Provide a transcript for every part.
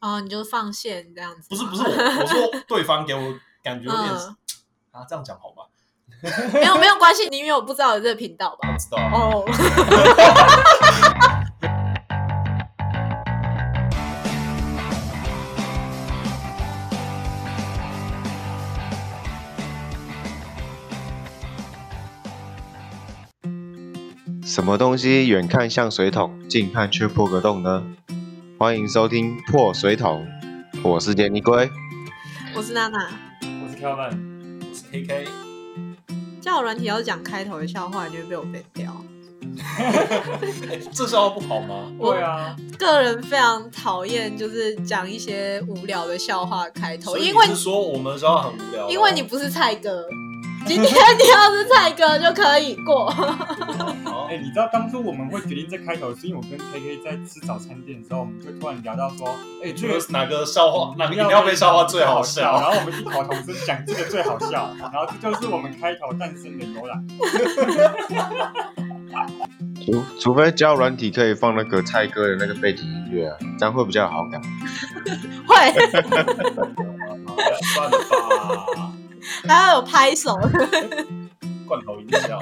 哦，你就放线这样子。不是不是我，我说 对方给我感觉有点嗯啊，这样讲好吧？没有没有关系，你因为我不知道有这个频道吧？我知道啊，哦，什么东西远看像水桶，近看却破个洞呢？欢迎收听破水桶，我是杰尼龟。我是娜娜。我是 Kevin，我是 KK，叫我软体要是讲开头的笑话，你就会被我 ban 掉。哎这笑话不好吗？我对啊，个人非常讨厌就是讲一些无聊的笑话开头，因为说我们的笑话很无聊哦？因为你不是蔡哥。今天你要是蔡哥就可以过。好哎、你知道当初我们会决定这开头，是因为我跟 KK 在吃早餐店的时候，我们就突然聊到说，哎、你这个觉得哪个笑话，哪个饮料杯笑话最好笑？然后我们异口同声讲这个最好笑，然后这就是我们开头诞生的由来。除除非交友软体可以放那个蔡哥的那个背景音乐啊，这样会比较有好感。会，算了吧，还要有拍手。罐头音效。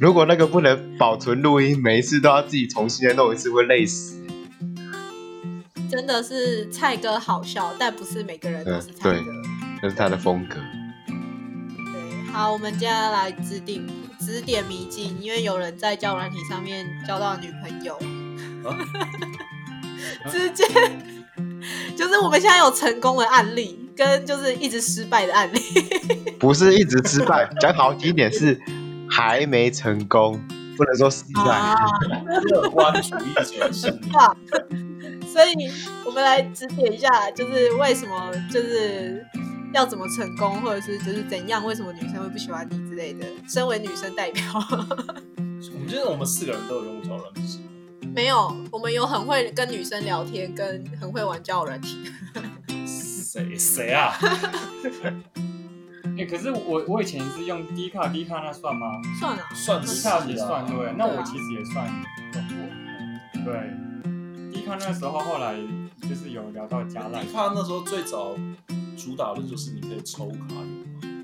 如果那个不能保存录音，每一次都要自己重新再弄一次，会累死。真的是蔡哥好笑，但不是每个人都是蔡哥。那是他的风格。对，好，我们接下来指定指点迷津，因为有人在交友软体上面交到女朋友，啊 直接就是我们现在有成功的案例，跟就是一直失败的案例。不是一直失败，讲好听一点是还没成功，不能说失败。啊，乐观主义者心理，哇！所以我们来指点一下，就是为什么就是要怎么成功，或者是就是怎样，为什么女生会不喜欢你之类的。身为女生代表，我们觉得我们四个人都有用交友软体，没有，我们有很会跟女生聊天，跟很会玩交友软体。谁谁啊？哎、可是我我以前是用低卡低卡那算吗算啊算低卡也算对，那对啊我其实也算用过。对低卡那时候后来就是有聊到加赖低卡那时候最早主打的就是你可以抽卡用嘛，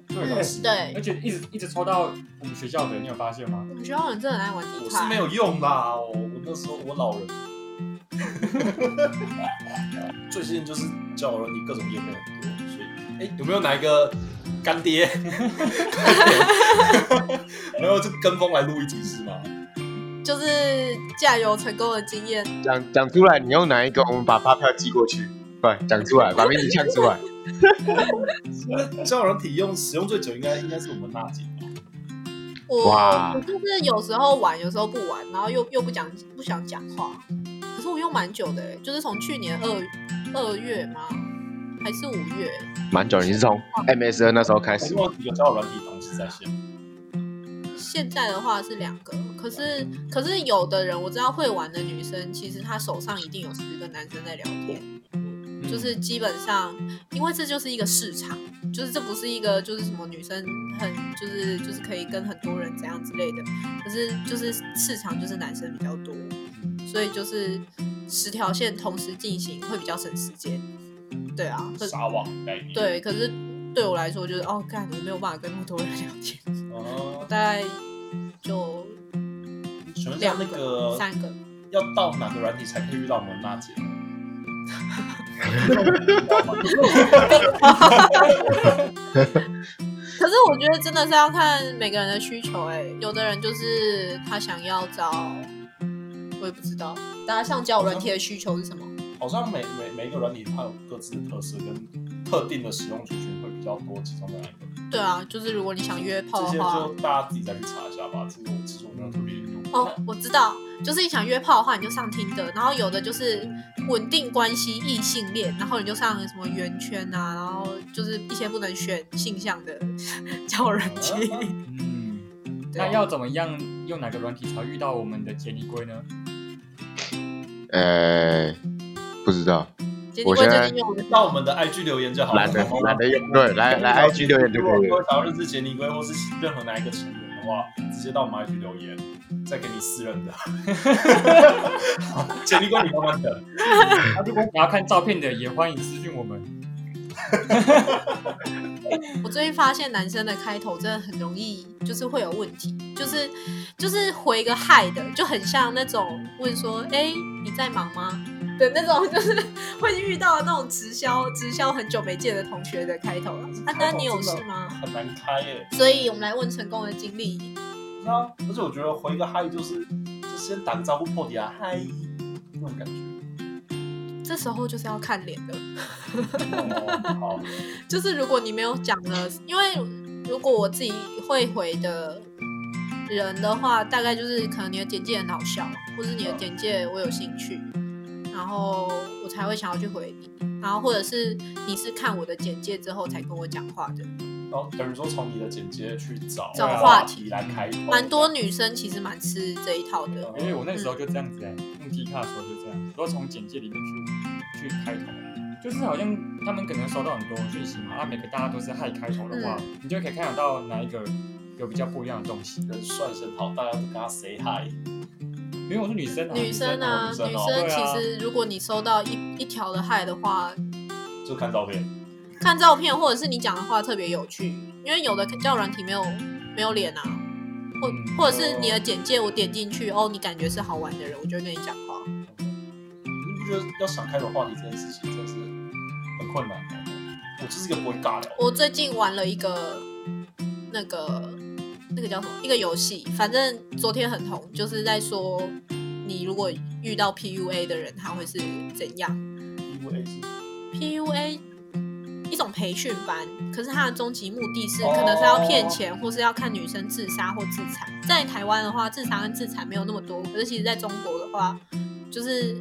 对对而，且一直一直抽到我们学校的，你有发现吗？我们学校人真的很爱玩迪卡。我是没有用啦，我我那时候我老人。最近就是交友软体各种页面很多，所以哎、有没有哪一个干爹？没有就跟风来录一集是吗？就是嫁有成功的经验。讲讲出来，你用哪一个？我们把发票寄过去。快讲出来，把名字唱出来。交友软体用使用最久应该应该是我们娜姐吧？我哇我就是有时候玩，有时候不玩，然后又又不讲不想讲话。我用蛮久的欸，就是从去年二二月吗？还是五月？蛮久，你是从 MSN 那时候开始有交友软体同时在线。现在的话是两个，可是可是有的人我知道会玩的女生，其实她手上一定有十个男生在聊天，就是基本上，因为这就是一个市场，就是这不是一个就是什么女生很就是就是可以跟很多人怎样之类的，可是就是市场就是男生比较多，所以就是十条线同时进行会比较省时间，对啊，可撒网概念。对，可是对我来说就是哦，干我没有办法跟那么多人聊天，哦，大概就两那个三个。要到哪个软体才可以遇到我们娜姐？可是我觉得真的是要看每个人的需求、哎，有的人就是他想要找，我也不知道，大家像交友软体的需求是什么？好像每每每一个软体它有各自的特色跟特定的使用族群会比较多，集中在哪一个？对啊，就是如果你想约炮这些的话就，大家自己再去查一下吧。这个我其实我没有特别研究。哦，我知道，就是你想约炮的话，你就上听的，然后有的就是稳定关系异性恋，然后你就上什么圆圈啊，然后就是一些不能选性向的 交友软体。嗯，那要怎么样用哪个软体才遇到我们的杰尼龟呢？呃，不知道，我现在最近用的到我们的 IG 留言就好了。懒得懒得用。对，来来 IG 留言就可以了。如果想要认识杰尼龟或是任何哪一个成员的的话，直接到我们 IG 留言，再给你私人的。杰尼龟你慢慢等。那如果想要看照片的，也欢迎私讯我们。我最近发现男生的开头真的很容易，就是会有问题，就是就是回个嗨的，就很像那种问说，哎，你在忙吗？的那种，就是 会遇到那种直销直销很久没见的同学的开头了。安丹，你有事吗？很难开耶。所以我们来问成功的经历。啊，而且我觉得回个嗨就是就先打个招呼破底啊，嗨那种感觉。这时候就是要看脸的。好，就是如果你没有讲的，因为如果我自己会回的人的话，大概就是可能你的简介很好笑，或是你的简介我有兴趣，然后我才会想要去回你，然后或者是你是看我的简介之后才跟我讲话的。然后等于说从你的简介去找找话题来开头，蛮多女生其实蛮吃这一套的。因为我那时候就这样子哎，用 T 卡的时候就这样，都从简介里面去去开头，就是好像他们可能收到很多讯息嘛，那每个大家都是嗨开头的话，你就可以看得到哪一个有比较不一样的东西。人帅声好，大家都跟他 say hi。因为我是女生啊，女生啊，女生其实如果你收到一一条的嗨的话，就看照片。看照片，或者是你讲的话特别有趣，因为有的叫软体没有没有脸啊，或或者是你的简介我点进去哦，你感觉是好玩的人，我就会跟你讲话。你不觉得要想开个话题这件事情真的是很困难吗？我就是一个不会尬聊。我最近玩了一个那个那个叫什么一个游戏，反正昨天很红，就是在说你如果遇到 PUA 的人，他会是怎样？PUA 是 PUA。一种培训班，可是它的终极目的是可能是要骗钱，或是要看女生自杀或自残。在台湾的话，自杀跟自残没有那么多，可是其实在中国的话，就是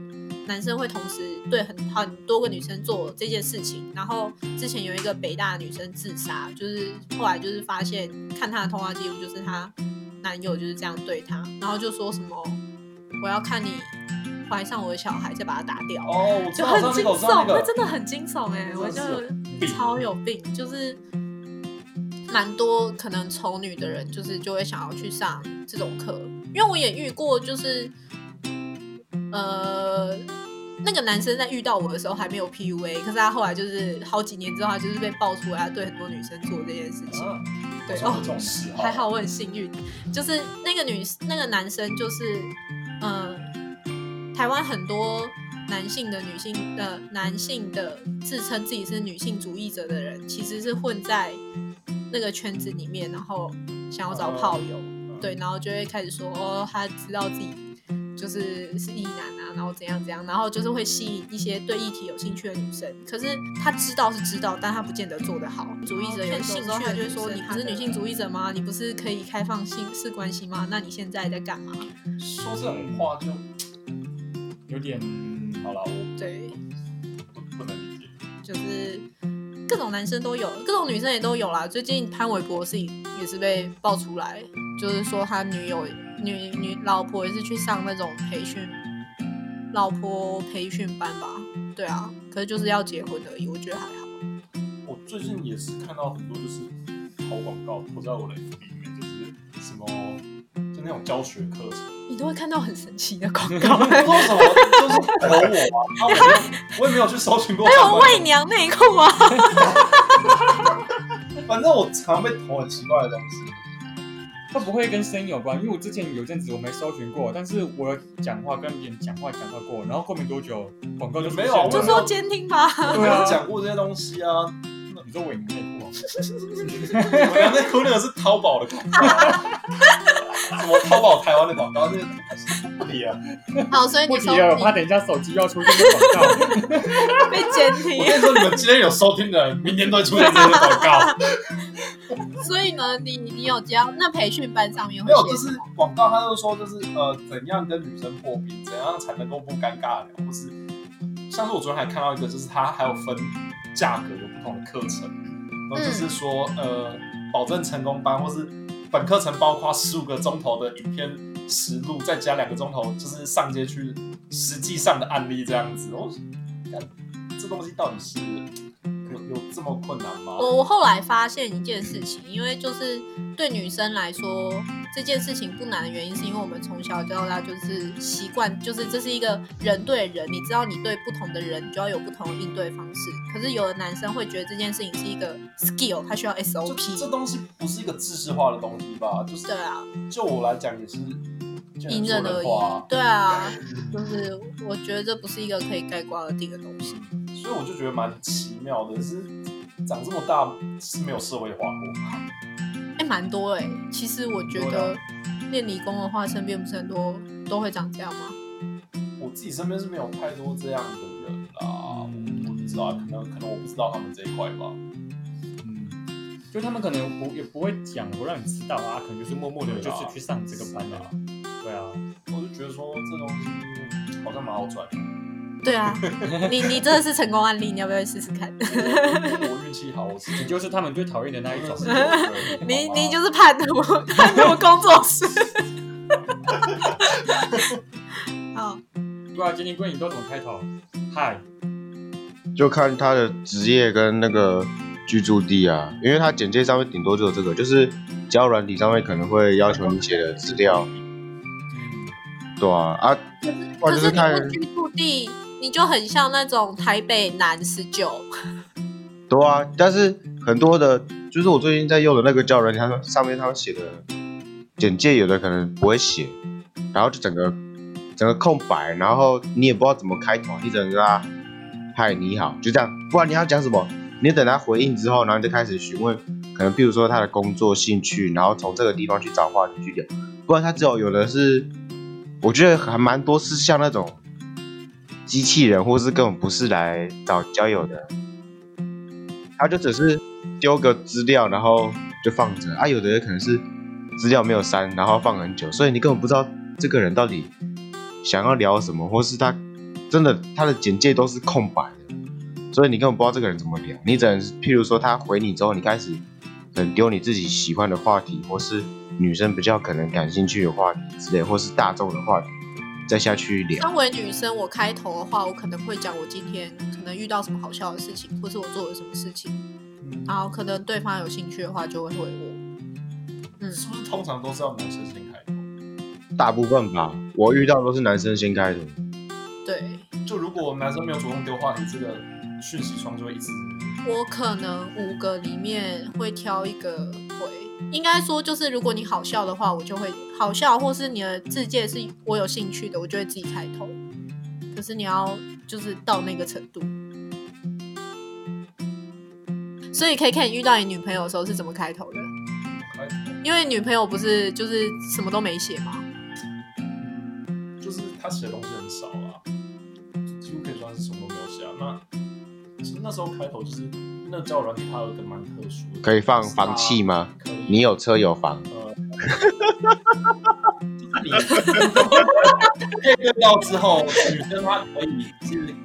男生会同时对很很多个女生做这件事情。然后之前有一个北大的女生自杀，就是后来就是发现看她的通话记录，就是她男友就是这样对她，然后就说什么我要看你。怀上我的小孩，再把他打掉，哦，就很惊悚，那真的很惊悚哎！我就超有病，就是蛮多可能丑女的人，就是就会想要去上这种课，因为我也遇过，就是呃，那个男生在遇到我的时候还没有 PUA，可是他后来就是好几年之后，他就是被爆出来，他对很多女生做这件事情。对哦，还好我很幸运，就是那个女那个男生就是嗯。台湾很多男性的女性的男性的自称自己是女性主义者的人，其实是混在那个圈子里面，然后想要找炮友，对，然后就会开始说哦，他知道自己就是是异男啊，然后怎样怎样，然后就是会吸引一些对议题有兴趣的女生。可是他知道是知道，但他不见得做得好。主义者有兴趣，他就会说你不是女性主义者吗？你不是可以开放性是关系吗？那你现在在干嘛？说这种话就。有点好了，我对不不能理解，就是各种男生都有，各种女生也都有啦。最近潘玮柏是也是被爆出来，就是说他女友女女老婆也是去上那种培训，老婆培训班吧？对啊，可是就是要结婚而已，我觉得还好。我最近也是看到很多就是投广告投在我的 FB 里面，就是什么就那种教学课程。你都会看到很神奇的广告，说什么就是投我啊，我也没有去搜寻过。还有喂娘内裤啊，反正我常被投很奇怪的东西。它不会跟声音有关？因为我之前有阵子我没搜寻过，但是我讲话跟别人讲话讲到过，然后过没多久广告就没有，就说监听吧。对啊，讲过这些东西啊。你说喂娘内裤啊？喂娘内裤那个是淘宝的广告。什么淘宝台湾的广告？那个还是不提啊。好，所以你不提了，我怕等一下手机要出现广告，被监听。我跟你说，你们今天有收听的，明天都会出现这些广告。所以呢，你你有教那培训班上面没有？就是广告，他就说就是呃，怎样跟女生破冰，怎样才能够不尴尬的，或是像是我昨天还看到一个，就是他还有分价格有不同的课程，然后就是说呃，保证成功班或是。本课程包括十五个钟头的影片实录，再加两个钟头就是上街去实际上的案例这样子。我，这东西到底是有这么困难吗？我我后来发现一件事情，因为就是对女生来说，这件事情不难的原因，是因为我们从小到大就是习惯，就是这是一个人对人，你知道你对不同的人你就要有不同的应对方式。可是有的男生会觉得这件事情是一个 skill，他需要 SOP。这东西不是一个知识化的东西吧？就是对啊，就我来讲也是因人而异。。对啊，就是我觉得这不是一个可以盖棺而定的东西。所以我就觉得蛮奇妙的，是长这么大是没有社会化过吗。哎，蛮多哎、其实我觉得啊练理工的话，身边不是很多都会长这样吗？我自己身边是没有太多这样的人啦，我我不知道，可能可能我不知道他们这一块吧。嗯，就他们可能不也不会讲，不让你知道啊，可能就是默默的就是去上这个班的、啊。对啊，我就觉得说这东西好像蛮好赚的，对啊，你你真的是成功案例，你要不要试试看？我运气好，我自己你就是他们最讨厌的那一种。你你就是叛徒，叛徒工作室。好，对啊，杰尼龟，你都怎么开头？嗨，就看他的职业跟那个居住地啊，因为他简介上面顶多就有这个，就是交友软体上面可能会要求你写的资料，嗯，对啊啊，就是是看居住地，你就很像那种台北南十九。对啊，但是很多的，就是我最近在用的那个教人，他，说上面他们写的简介有的可能不会写，然后就整个整个空白，然后你也不知道怎么开头，你只能跟他嗨你好，就这样，不然你要讲什么，你等他回应之后，然后你就开始询问，可能比如说他的工作兴趣，然后从这个地方去找话题去聊，不然他只有有的是，我觉得还蛮多是像那种机器人，或是根本不是来找交友的。他就只是丢个资料，然后就放着啊。有的人可能是资料没有删，然后放很久，所以你根本不知道这个人到底想要聊什么，或是他真的他的简介都是空白的，所以你根本不知道这个人怎么聊。你只能譬如说他回你之后，你开始很丢你自己喜欢的话题，或是女生比较可能感兴趣的话题之类，或是大众的话题，再下去聊。身为女生，我开头的话，我可能会讲我今天可能遇到什么好笑的事情，或是我做了什么事情，然后可能对方有兴趣的话，就会回我。嗯，是不是通常都是要男生先开头？大部分吧，我遇到都是男生先开头。对就如果男生没有主动丢话题，这个讯息窗就会一直我可能五个里面会挑一个回。应该说，就是如果你好笑的话，我就会好笑，或是你的字界是我有兴趣的，我就会自己开头。可是你要就是到那个程度，所以可以看你遇到你女朋友的时候是怎么开头的。因为女朋友不是就是什么都没写吗？就是她写的东西很少啊，几乎可以算是什么都没有写啊。那其实那时候开头就是那个交友软体，它有一个蛮特殊的，可以放房契吗？你有车有房，呃，就是你配对到之后，女生她可以是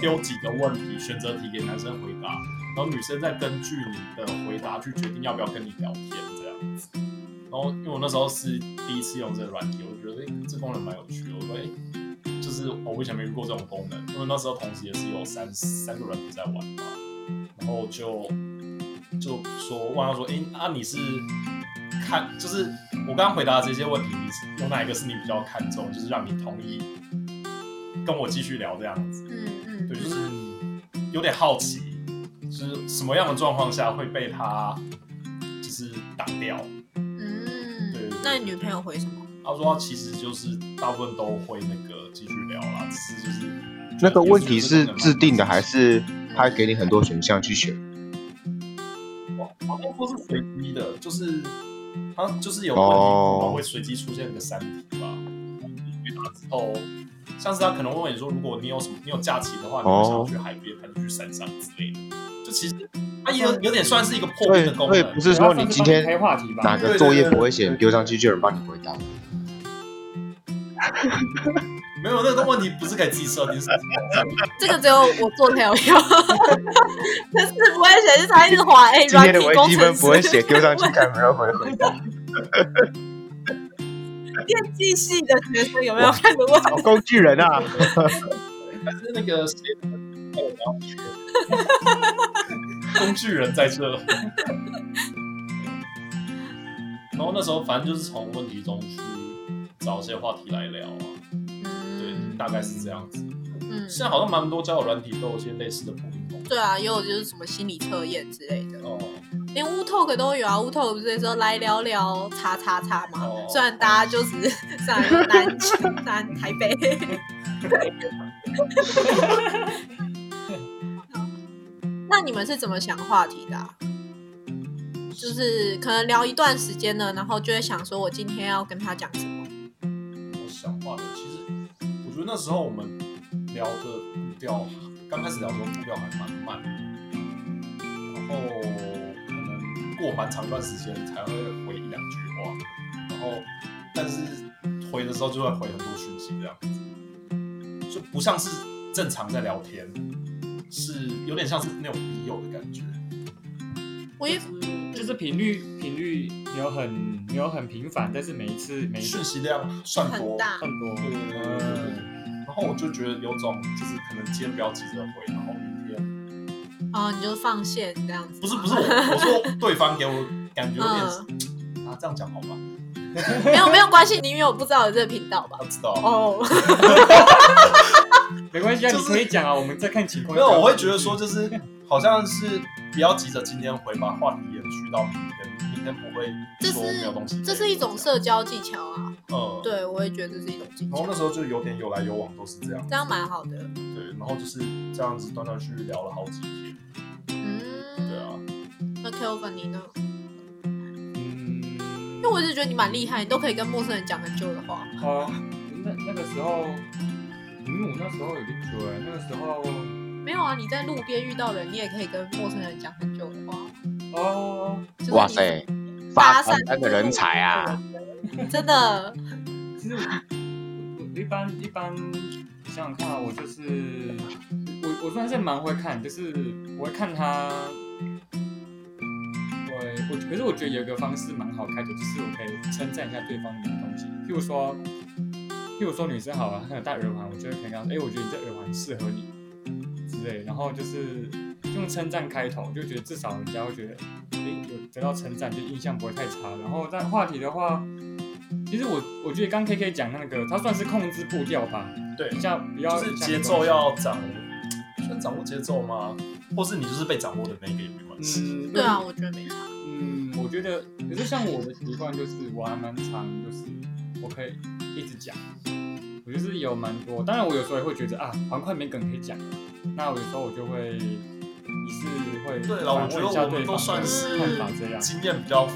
丢几个问题，选择题给男生回答，然后女生再根据你的回答去决定要不要跟你聊天这样子。然后因为我那时候是第一次用这个软体，我觉得哎、诶这功能蛮有趣的，我说哎、就是我以前没遇过这种功能，因为那时候同时也是有三三个软体在玩嘛，然后就就说问他说，哎、啊你是看就是我刚刚回答的这些问题，你是有哪一个是你比较看重，就是让你同意跟我继续聊这样子？嗯嗯，对，就是有点好奇，就是什么样的状况下会被他就是挡掉？嗯对那你女朋友回什么？他说他其实就是大部分都会那个继续聊啦，只是就是那个问题是制定的还是是他给你很多选项去选？好像说是随机的，就是他就是有问题哦可能会随机出现一个三题吧。回答之后，像是他可能会问你说，如果你有什么你有假期的话，你会想要去海边还是去山上之类的？就其实它也有有点算是一个破冰的功能，不是说你今天开话题吧？哪个作业不会写，你丢上去就有人帮你回答。没有那个问题不是可以自己设定，是这个只有我做才有用，可是不会写，是他一直滑哎，今天的软体工微积分程师不会写，丢上去看有没有回回答。电机系的学生有没有看的问好工具人啊！还是那个写的，然后学工具人在这。然后那时候反正就是从问题中去找一些话题来聊啊，大概是这样子。嗯，现在好像蛮多交友软体都有一些类似的功能。对啊，也有就是什么心理测验之类的，哦，连乌 talk 都有啊。乌 talk 不是说来聊聊叉叉叉吗？哦虽然大家就是上来说南南台北，那你们是怎么想话题的、啊？就是可能聊一段时间了，然后就会想说，我今天要跟他讲什么？我想话题，其实得那时候我们聊的步调，刚开始聊的时候步调还蛮慢的，然后可能过蛮长一段时间才会回一两句话，然后但是回的时候就会回很多讯息这样子，就不像是正常在聊天，是有点像是那种笔友的感觉。我也就是频率频率没有很没有很频繁，但是每一次每一次讯息量算多，很大，很多。然后我就觉得有种就是可能今天不要急着回，然后明天哦，你就放线这样子。不是不是我我说 对方给我感觉有点、啊这样讲好吗？没有没有关系，你因为我不知道有这个频道吧我？知道。哦，没关系啊，就是你可以讲啊，我们再看情况。没有，我会觉得说就是好像是不要急着今天回，把话题延续到明天，明天不会说没有东西这是一种社交技巧啊。嗯，。对，我也觉得这是一种技巧，然后那时候就有点有来有往，都是这样。这样蛮好的。对，然后就是这样子断断续续聊了好几天。嗯，对啊，那 Kelvin 你呢？嗯，因为我一直觉得你蛮厉害，你都可以跟陌生人讲很久的话。哦，那那个时候，因为我那时候有点久哎，那个时候没有啊，你在路边遇到人，你也可以跟陌生人讲很久的话。哦，就是你哇塞，发传单的人才啊！真的，其实我一般一般想想看啊，我就是我我算是蛮会看，就是我会看他，我我可是我觉得有一个方式蛮好开的，就是我可以称赞一下对方的东西，譬如说譬如说女生好啊，她有戴耳环，我就会可以跟她说，哎、我觉得你这耳环适合你之类，然后就是用称赞开头，就觉得至少人家会觉得，哎、有得到称赞，就印象不会太差。然后但话题的话，其实我我觉得刚 K K 讲那个，他算是控制步调吧，对，比较不要就是节奏要掌，算掌握节奏吗？或是你就是被掌握的那个也没关系。嗯，对啊，，我觉得没差。嗯，我觉得，可是像我的习惯就是，我还蛮长，就是我可以一直讲，我就是有蛮多，当然我有时候也会觉得啊，好像快没梗可以讲，那我有时候我就会，一是会对了，我反觉问一下对得我们都方的算是看法这样，经验比较，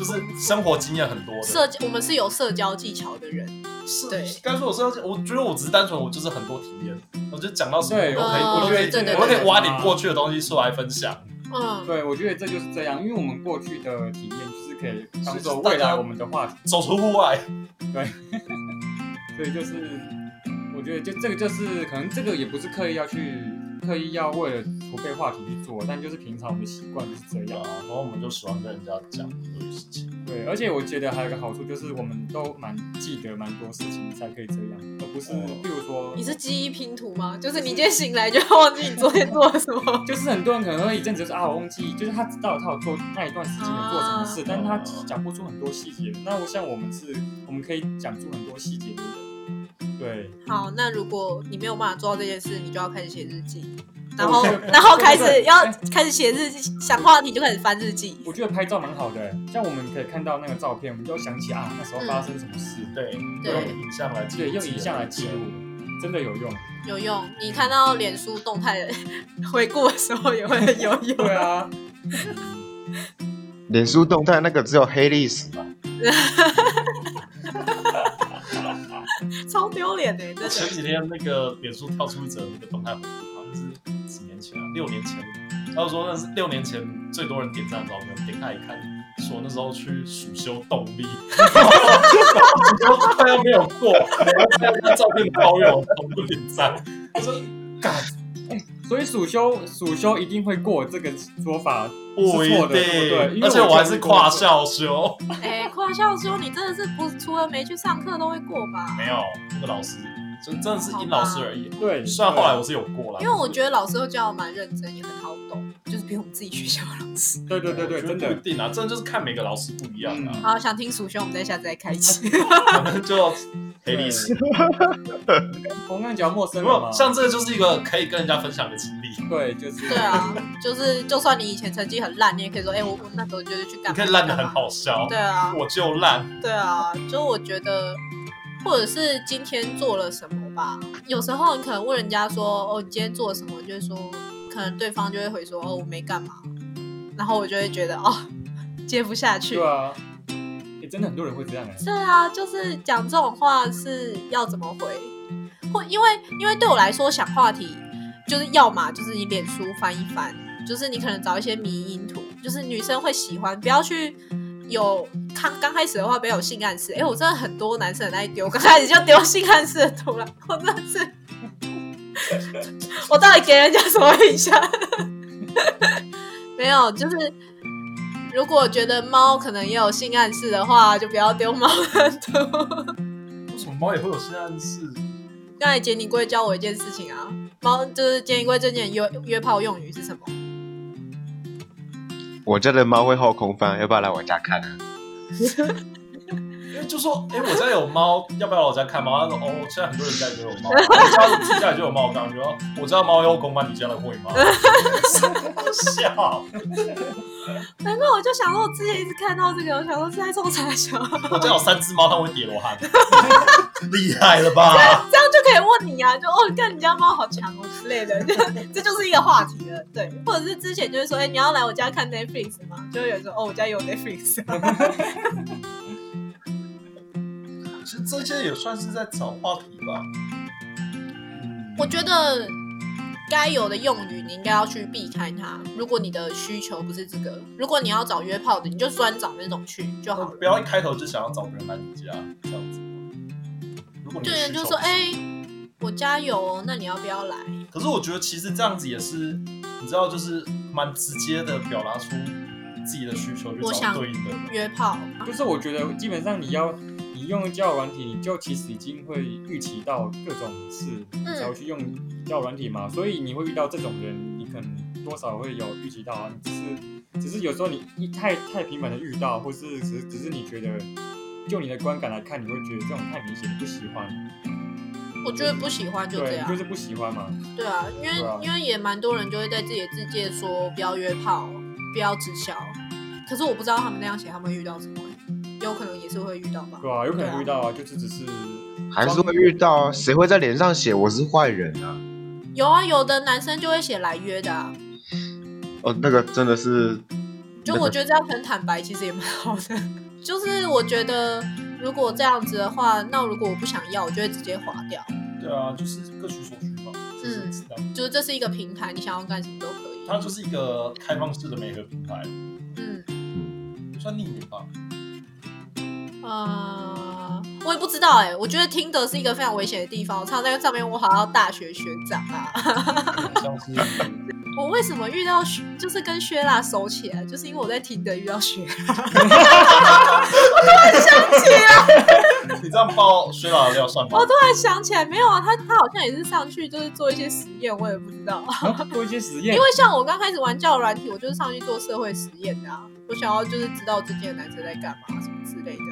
就是生活经验很多的。社交，我们是有社交技巧的人。是对该说我社交，我觉得我只是单纯，我就是很多体验，我就讲到什么对我都可以，哦我都可以，对对我都可以挖点过去的东西出来分享。嗯，对，我觉得这就是这样，因为我们过去的体验就是可以当是做未来我们的话题。走出户外，对 所以就是，我觉得就这个就是可能这个也不是刻意要去刻意要为了储备话题去做，但就是平常我们的习惯就是这样。啊，然后我们就喜欢跟人家讲这个事情。对，而且我觉得还有一个好处就是我们都蛮记得蛮多事情才可以这样，而不是比如说你是记忆拼图吗？就是你今天醒来就要忘记你昨天做了什么。就是很多人可能会一阵子说啊，我忘记，就是他知道他有做那一段时间有做什么事，啊但是他讲不出很多细节。那我像我们是，我们可以讲出很多细节的人。对，好，那如果你没有办法做到这件事，你就要开始写日记，然后然后开始要开始写日记，想话题就开始翻日记。我觉得拍照蛮好的，像我们可以看到那个照片，我们就想起啊那时候发生什么事，对，对用影像来记对，用影像来记录，真的有用。有用，你看到脸书动态的 回顾的时候也会很有用。对啊，脸书动态那个只有黑历史吧？超丢脸的，真的。前几天那个脸书跳出一则那个动态六年前，他就说那是六年前最多人点赞的照片，点开一看，说那时候去暑修动力，暑修快要没有过，然后看那照片抱怨我同不点赞，我说干所以暑修暑修一定会过这个说法不一是错的，对不对？而且我还是跨校。校修，哎，跨校修你真的是不除了没去上课都会过吧？没有那个老师就真的是因老师而已。对，虽然后来我是有过了，因为我觉得老师都教的蛮认真，也很好懂，就是比我们自己学校的老师。对对对对，真的不一定啊，真的就是看每个老师不一样啊。好，想听蜀兄，我们再下次再开一期。可能就黑历史。我刚讲 陌生不人嘛，像这个就是一个可以跟人家分享的经历，对，就是对啊，就是就算你以前成绩很烂，你也可以说，哎、我我那时候就是去干嘛？你可以烂的很。好笑。对啊，我就烂，对啊，就我觉得，或者是今天做了什么吧。有时候你可能问人家说，哦，你今天做了什么？就是说，可能对方就会回说，哦，我没干嘛。然后我就会觉得，哦，接不下去。对啊，也真的很多人会这样哎，对啊，就是讲这种话是要怎么回？或因为因为对我来说，想话题就是要嘛就是你脸书翻一翻，就是你可能找一些迷因图，就是女生会喜欢，不要去有刚刚开始的话不要有性暗示。哎，我真的很多男生很爱丢，刚开始就丢性暗示的图了，我真的是，我到底给人家什么印象？没有，就是如果觉得猫可能也有性暗示的话，就不要丢猫的图。为什么猫也会有性暗示？刚才杰尼龟教我一件事情啊，猫就是杰尼龟最近约约炮用语是什么？我家的猫会后空翻，要不要来我家看啊？因 为就说，哎、我家有猫，要不要来我家看猫？他说，哦，现在很多人家里都有猫，我家自己家里就有猫。我刚刚就说，我家猫要公班，你家的会吗？笑，难怪我就想说，我之前一直看到这个，我想说是在冲啥小，我家有三只猫，它会叠罗汉，厉害了吧？这样就可以问你啊，就哦，看你家猫好强哦之类的，就 这就是一个话题了，对，或者是之前就是说，哎、你要来我家看 Netflix 吗？就会有人说，哦，我家有 Netflix，其实这些也算是在找话题吧。我觉得该有的用语你应该要去避开它。如果你的需求不是这个，如果你要找约炮的，你就专找那种去就好了。不要一开头就想要找别人来你家这样子。如果你对，就说，哎、我家有哦，那你要不要来？可是我觉得其实这样子也是，你知道，就是蛮直接的表达出自己的需求，去找对应的。约炮，就是我觉得基本上你要你用交友软体，你就其实已经会预期到各种事，你才会去用交友软体嘛，所以你会遇到这种人，你可能多少会有预期到啊，你只是只是有时候你一太太频繁的遇到，或是只是只是你觉得。就你的观感来看，你会觉得这种太明显，你不喜欢，我觉得不喜欢就这，样。就是不喜欢嘛。对啊，因为、啊因为也蛮多人就会在自己的字界说不要约炮，不要直销。可是我不知道他们那样写，他们会遇到什么欸、有可能也是会遇到吧。对啊，有可能遇到啊，就是只是还是会遇到啊？谁会在脸上写我是坏人啊？有啊，有的男生就会写来约的啊。哦，那个真的是，就我觉得这样很坦白，其实也蛮好的。就是我觉得如果这样子的话，那如果我不想要，我就会直接划掉。对啊，就是各取所需嘛。就是嗯知道。就是这是一个平台，你想要干什么都可以。它就是一个开放式的媒合平台，嗯，算匿名吧。呃，我也不知道哎、我觉得听的是一个非常危险的地方。我常常在上面我好像大学学长啊，很像是我为什么遇到薛就是跟薛辣熟起来，就是因为我在听的遇到薛辣。你这样爆薛老的料算吗我？突然想起来，没有啊，他他好像也是上去就是做一些实验，我也不知道。啊做一些实验因为，像我刚开始玩交友软体，我就是上去做社会实验的啊。我想要就是知道之间的男生在干嘛什么之类的。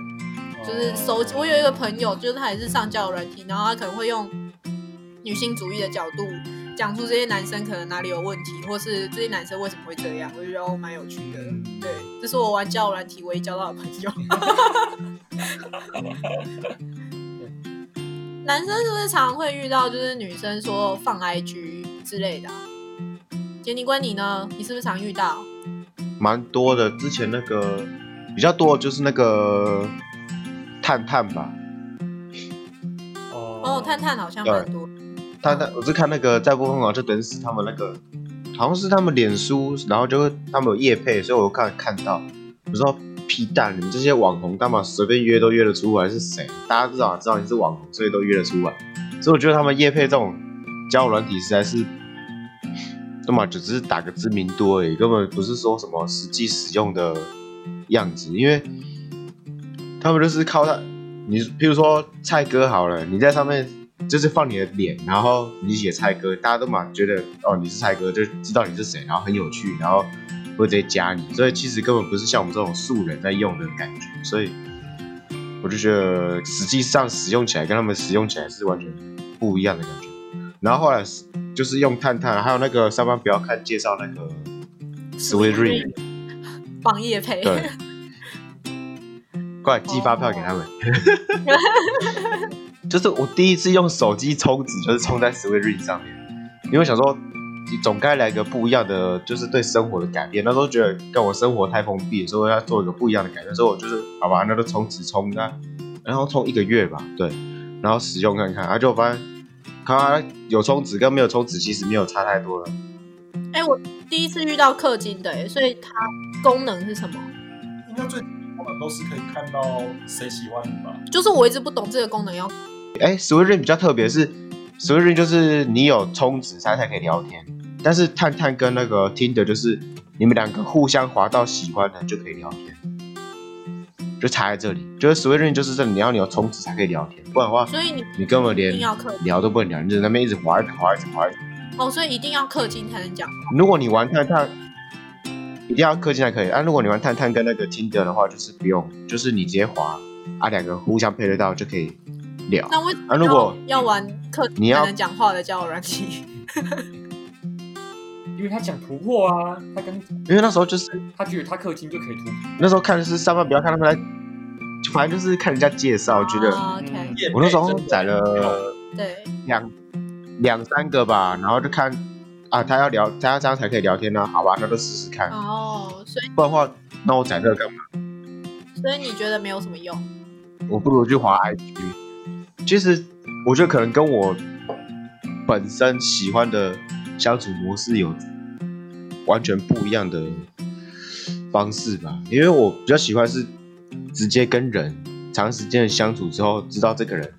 就是收集。我有一个朋友，就是他也是上交友软体，然后他可能会用女性主义的角度讲出这些男生可能哪里有问题，或是这些男生为什么会这样，我就觉得哦蛮有趣的。对，这是我玩交友软体唯一交到的朋友。男生是不是常常会遇到就是女生说放 IG 之类的、啊？杰尼关你呢？你是不是常遇到？蛮多的。之前那个比较多的就是那个探探吧，哦哦，探探好像蛮多。他他我是看那个在播疯狂就等死他们那个，好像是他们脸书，然后就他们有夜配，所以我看看到，我说屁蛋，你们这些网红干嘛随便约都约得出来是谁？大家至少知道你是网红，所以都约得出来。所以我觉得他们夜配这种交友软体实在是，要么只是打个知名度而已，根本不是说什么实际使用的样子，因为他们就是靠他，你譬如说蔡哥好了，你在上面就是放你的脸，然后你写蔡哥，大家都嘛觉得哦你是蔡哥，就知道你是谁，然后很有趣，然后会直接加你，所以其实根本不是像我们这种素人在用的感觉，所以我就觉得实际上使用起来跟他们使用起来是完全不一样的感觉。然后后来是就是用探探，还有那个上班不要看介绍那个 Sweet Ring，帮叶配，对，过来寄发票给他们。就是我第一次用手机充值，就是充在 Ring 上面，因为想说你总该来个不一样的，就是对生活的改变。那时候觉得跟我生活太封闭，所以要做一个不一样的改变。所以我就是好吧，那就充值充啊，然后充一个月吧，对，然后使用看看，然后就发现它有充值跟没有充值其实没有差太多了。哎、我第一次遇到氪金的、欸，所以它功能是什么？应该最基本的都是可以看到谁喜欢你吧？就是我一直不懂这个功能要哎，Sweet Ring 比较特别是，Sweet Ring 就是你有充值才才可以聊天，但是探探跟那个 Tinder 就是你们两个互相滑到喜欢的就可以聊天，就差在这里。就是 Sweet Ring 就是这里，你要你有充值才可以聊天，不然的话所以你你根本连聊都不能聊，你只能在那边一直滑一直滑一直滑。哦，所以一定要氪金才能讲话。如果你玩探探，一定要氪金才可以。啊，如果你玩探探跟那个 Tinder 的话，就是不用，就是你直接滑啊，两个互相配对到就可以聊。那为什么啊如果要要玩客你要能讲话的交友软体？因为他讲突破啊，他跟因为那时候就是他觉得他氪金就可以突破。那时候看的是上班，不要看他们来，就反正就是看人家介绍，觉得我那时候载了对，两两三个吧，然后就看啊，他要聊，他要这样才可以聊天呢、好吧，那就试试看。哦，所以不然的话，那我载这个干嘛？所以你觉得没有什么用？我不如去滑 IG。其实我觉得可能跟我本身喜欢的相处模式有完全不一样的方式吧，因为我比较喜欢是直接跟人长时间的相处之后，知道这个人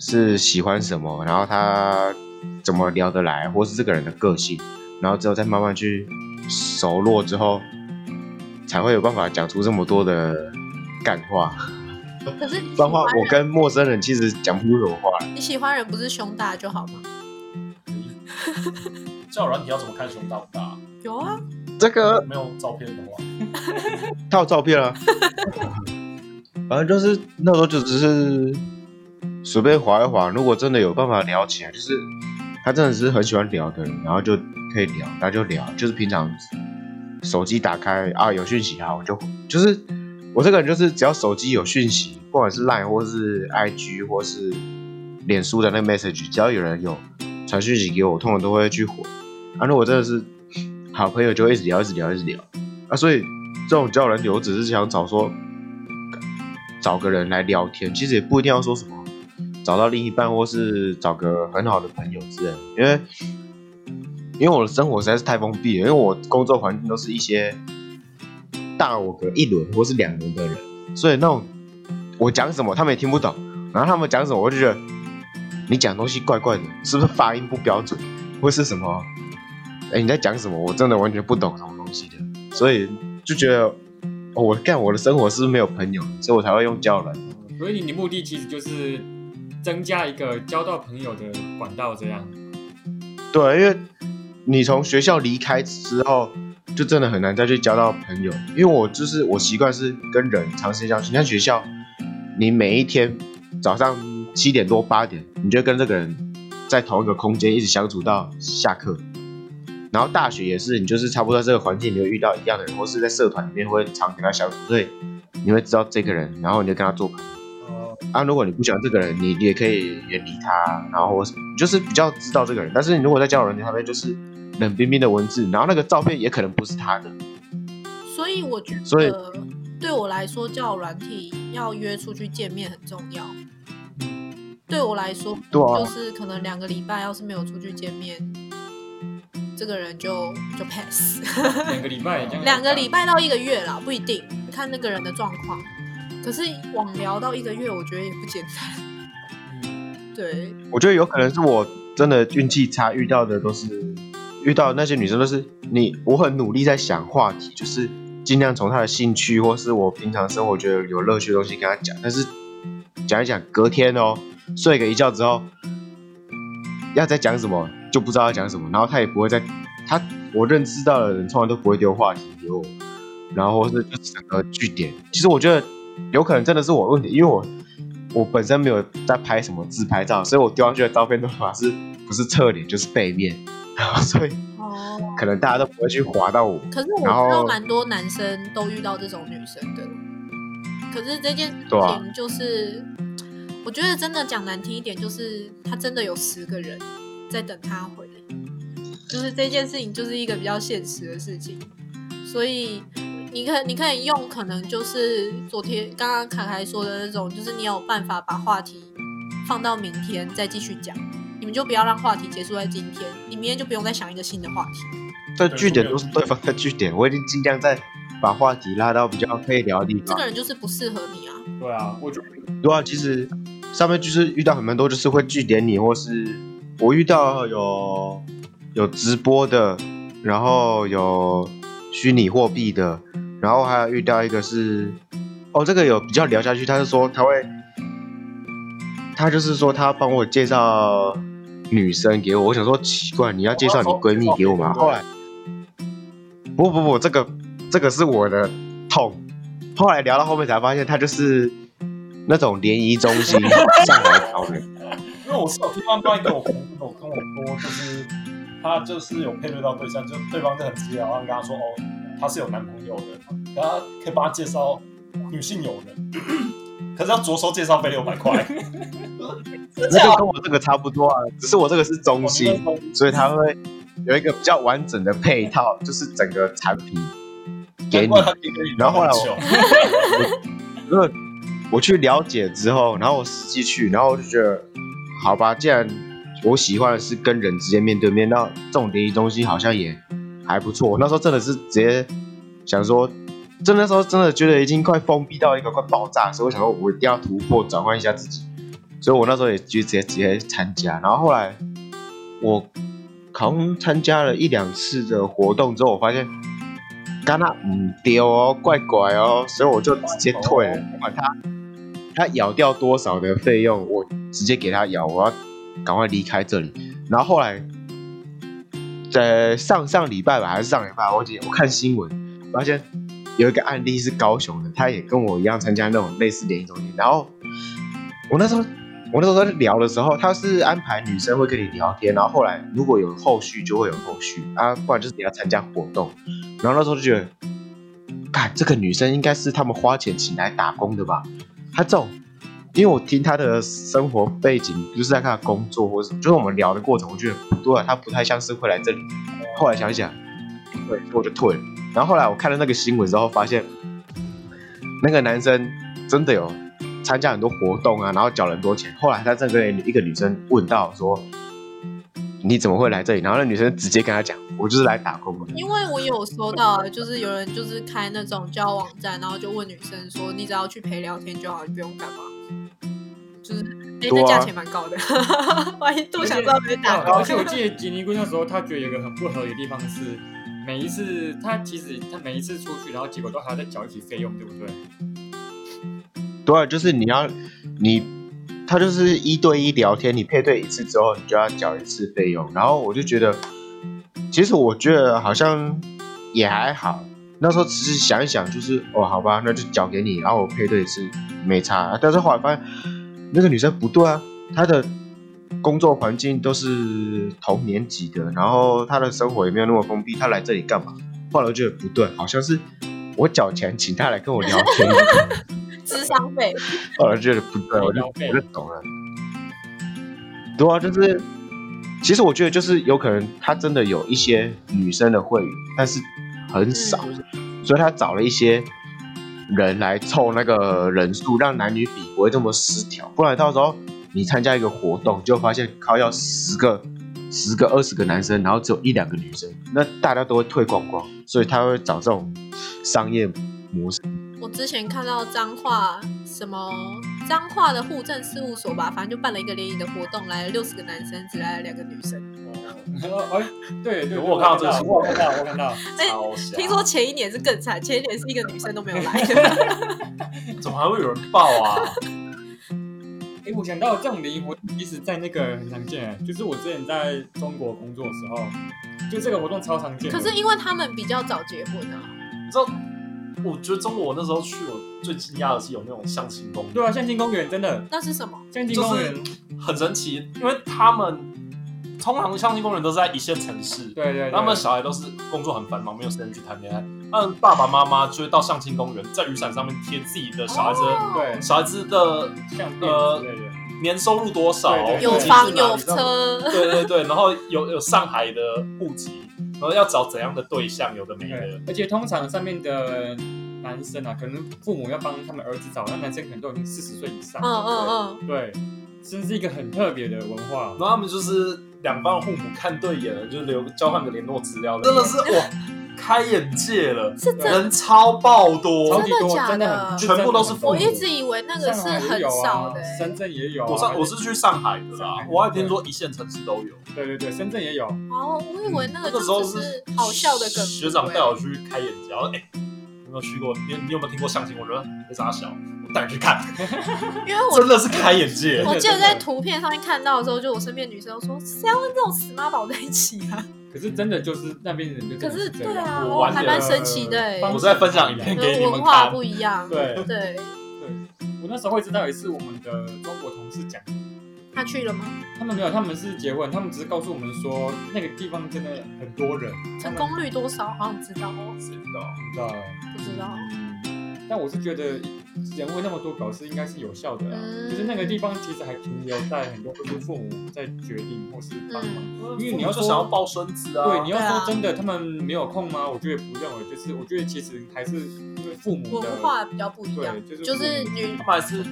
是喜欢什么，然后他怎么聊得来，或是这个人的个性，然后之后再慢慢去熟络之后，才会有办法讲出这么多的干话。可是不然我跟陌生人其实讲不出什么话。你喜欢人不是胸大就好吗？交友软体要怎么看胸大不大？有啊，这个没有照片的话，他有照片啊，反正就是那时候就只是随便划一划。如果真的有办法聊起来，就是他真的是很喜欢聊的人，然后就可以聊，然后就聊，就是平常手机打开啊有讯息啊，我就就是我这个人就是只要手机有讯息，不管是 Line 或是 IG 或是脸书的那个 message，只要有人有传讯息给我，我通常都会去回。啊，如果真的是好朋友，就会一直聊，一直聊，一直聊。啊，所以这种交友软体，我只是想找说找个人来聊天，其实也不一定要说什么找到另一半，或是找个很好的朋友之类的，因为因为我的生活实在是太封闭了，因为我工作环境都是一些大我个一轮或是两轮的人，所以那种我讲什么他们也听不懂，然后他们讲什么我就觉得你讲东西怪怪的，是不是发音不标准，或是什么？哎，你在讲什么？我真的完全不懂什么东西的，所以就觉得，哦，我干我的生活是不是没有朋友，所以我才会用交友软体。所以你的目的其实就是增加一个交到朋友的管道，这样。对，因为你从学校离开之后，就真的很难再去交到朋友。因为我就是我习惯是跟人长时间相处。你看学校，你每一天早上七点多八点，你就跟这个人在同一个空间一直相处到下课。然后大学也是，你就是差不多在这个环境，你会遇到一样的人，或是在社团里面会常跟他相处，所以你会知道这个人，然后你就跟他做朋友。啊，如果你不喜欢这个人，你也可以远离他，然后或是你就是比较知道这个人。但是你如果在交友软件上面就是冷冰冰的文字，然后那个照片也可能不是他的。所以我觉所以得对我来说，交友软体要约出去见面很重要。对我来说，对啊就是可能两个礼拜要是没有出去见面，这个人就就 pass。两个礼拜。两个礼拜到一个月啦，不一定，看那个人的状况。可是网聊到一个月，我觉得也不简单。嗯对，我觉得有可能是我真的运气差，遇到的都是遇到那些女生都是你，我很努力在想话题，就是尽量从她的兴趣或是我平常生活觉得有乐趣的东西跟她讲，但是讲一讲，隔天哦，睡个一觉之后，要再讲什么就不知道要讲什么，然后他也不会再他我认知到的人，从来都不会丢话题给我，然后或是就整个据点。其实我觉得有可能真的是我问题，因为我我本身没有在拍什么自拍照，所以我丢上去的照片都嘛是不是侧脸就是背面，然后所以哦，可能大家都不会去划到我。可是我知道蛮多男生都遇到这种女生的，可是这件事情就是，我觉得真的讲难听一点，就是他真的有十个人在等他回，就是这件事情就是一个比较现实的事情，所以你可你可以用可能就是昨天刚刚凯凯说的那种，就是你有办法把话题放到明天再继续讲，你们就不要让话题结束在今天，你明天就不用再想一个新的话题。这据点都是对方的据点，我已经尽量在把话题拉到比较可以聊的地方这个。人就是不适合你啊。对啊，我觉得对啊，其实上面就是遇到很多，就是会据点你，或是我遇到有有直播的，然后有虚拟货币的，然后还有遇到一个是，哦，这个有比较聊下去，他是说他会，他就是说他帮我介绍女生给我，我想说奇怪，你要介绍你闺蜜给我吗？后来，不不不，这个这个是我的痛。后来聊到后面才发现，他就是那种联谊中心上来找人。因为我是有听到另外一个我朋友跟我说，就是他就是有配对到对象，就对方就很直接，然后跟他说，哦，他是有男朋友的，然后可以帮他介绍女性友人，可是要着收介绍费六百块，那就跟我这个差不多啊，只是我这个是中心，所以他会有一个比较完整的配套，就是整个产品给你。然后后来我聊很久 因为我去了解之后，然后我实际去，然后我就觉得，好吧，既然我喜欢的是跟人直接面对面，那这种联谊中心好像也还不错。我那时候真的是直接想说，真的时候真的觉得已经快封闭到一个快爆炸，所以我想说我一定要突破，转换一下自己。所以我那时候也就直接直接参加，然后后来我好像参加了一两次的活动之后，我发现。干那唔丢哦，怪怪哦，所以我就直接退了，不管他他咬掉多少的费用，我直接给他咬，我要赶快离开这里。然后后来在上上礼拜吧，还是上礼拜，我记我看新闻发现有一个案例是高雄的，他也跟我一样参加那种类似联谊中心。然后我那时候我那时候在聊的时候，他是安排女生会跟你聊天，然后后来如果有后续就会有后续啊，不然就是你要参加活动。然后那时候就觉得，看这个女生应该是他们花钱请来打工的吧？她这种，因为我听她的生活背景，就是在她的工作或者什么，就是我们聊的过程，我觉得不对啊，她不太像是会来这里。后来想一想，对，我就退了。然后后来我看了那个新闻之后，发现那个男生真的有参加很多活动啊，然后缴了很多钱。后来他正跟一个女生问到说：“你怎么会来这里？”然后那女生直接跟他讲：“我就是来打工的。”因为我有收到啊，就是有人就是开那种交友网站，然后就问女生说：“你只要去陪聊天就好，你不用干嘛。”就是，哎、对啊那价钱蛮高的，我一度想知道没打工而。且我记得吉尼姑那时候，他觉得有个很不合理的地方是，每一次他其实他每一次出去，然后结果都还要再缴一笔费用，对不对？对，就是你要你，他就是一对一聊天，你配对一次之后，你就要缴一次费用。然后我就觉得，其实我觉得好像也还好。那时候只是想一想，就是哦，好吧，那就缴给你，然后我配对一次没差。但是后来发现那个女生不对啊，她的工作环境都是同年级的，然后他的生活也没有那么封闭，他来这里干嘛？后来我觉得不对，好像是我缴钱请他来跟我聊天。智商费，后来觉得不对，我就我就懂了。对啊，就是其实我觉得就是有可能他真的有一些女生的会员，但是很少，所以他找了一些人来凑那个人数，让男女比不会这么失调。不然到时候你参加一个活动，就发现靠要十个、十个、二十个男生，然后只有一两个女生，那大家都会退光光。所以他会找这种商业模式。我之前看到彰化什么彰化的户政事务所吧，反正就办了一个联谊的活动，来了六十个男生，只来了两个女生。哎，对对，我有看到这个我看到，我有看到。哎听说前一年是更惨，前一年是一个女生都没有来。怎么还会有人报啊？哎，我想到这种联谊活动，其实在那个很常见，就是我之前在中国工作的时候，就这个活动超常见。可是因为他们比较早结婚啊，你知道，我觉得中国那时候去，我最惊讶的是有那种相亲公园，对啊，相亲公园真的那是什么？相亲就是公园，很神奇，因为他们通常相亲公园都是在一线城市，对对对，他们小孩都是工作很繁忙，没有时间去谈恋爱。他们爸爸妈妈就会到相亲公园，在雨伞上面贴自己的小孩子对。小孩子的呃年收入多少，对对对。有房有，车，对对对，然后有有上海的户籍，然后要找怎样的对象，有的没对。的。，而且通常上面的男生啊，可能父母要帮他们儿子找，那男生可能都已经四十岁以上，嗯嗯嗯，对，这是一个很特别的文化。然后他们就是两方父母看对眼了，就留交换个联络资料，真的是哇，开眼界了，是真人超爆多超。级多，真的全部都是父母我一直以为那个是很少的、，欸。深圳也有啊。我上我是去上海的啦，我还听说一线城市都有。对对对，深圳也有。哦，我以为那个那个时候是好笑的梗、学长带欸我去开眼界，然后哎，有没有去过？你你有没有听过相亲？我觉得没啥小，我带你去看，因为我真的是开眼界。我记得在图片上面看到的时候，就我身边女生都说，谁要跟这种死妈宝在一起啊？可是真的就是那边人就可是对啊，我还蛮神奇的我在分享影片给你们文化不一样。对对，对，我那时候会知道也是我们的中国同事讲，他去了吗？他们没有，他们是结婚，他们只是告诉我们说那个地方真的很多人，成功率多少？好像知道哦，谁知道？你知道。不知道。但我是觉得人为那么多，表示应该是有效的啦。嗯就是那个地方其实还停留在很多都是父母在决定或是帮忙。嗯因为你要说想要抱孙子啊，对，你要说真的，他们没有空吗？我觉得不认为，就是我觉得其实还是因为父母的文化比较不一样，对，就是就是女他们还是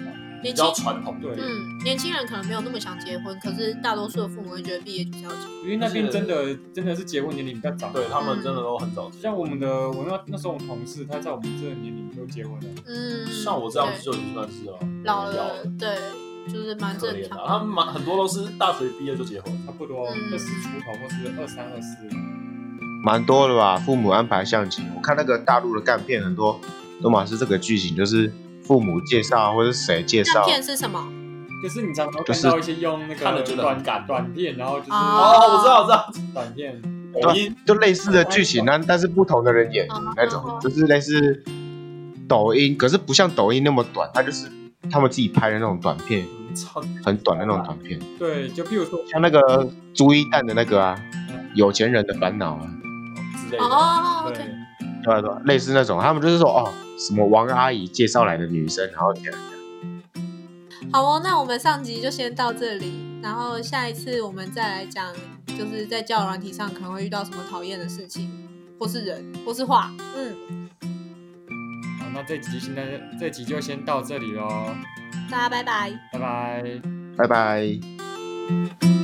比较传统的。对嗯，年轻人可能没有那么想结婚，可是大多数的父母会觉得毕业就是要结婚。因为那边真的真的是结婚年龄比较早。对他们真的都很早，像我们的我那那时候我同事，他在我们这个年龄就结婚了。嗯，像我这样子就已经算是了，老了了，对，就是蛮正常可怜啊。他们蛮很多都是大学毕业就结婚，差不多嗯二十出头或是二三二四。蛮多的吧。父母安排相亲，我看那个大陆的干片很多都嘛是这个剧情，就是父母介绍或者是谁介绍那，片是什么？就是你常常会看到一些用那个短感短片，然后就是哦。哦，我知道，我知道，短片，抖音就类似的剧情，但但是不同的人演嗯那种嗯，就是类似抖音，可是不像抖音那么短，它就是他们自己拍的那种短片，很短的那种短片，对，就比如说像那个朱一蛋的那个啊，有钱人的烦恼啊，之类的。哦对对啊对啊，类似那种，他们就是说哦，什么王阿姨介绍来的女生，然后。好哦，那我们上集就先到这里，然后下一次我们再来讲，就是在交友软体上可能会遇到什么讨厌的事情，或是人，或是话。嗯，好，那这集现在这集就先到这里喽，大家拜拜。拜拜。拜拜。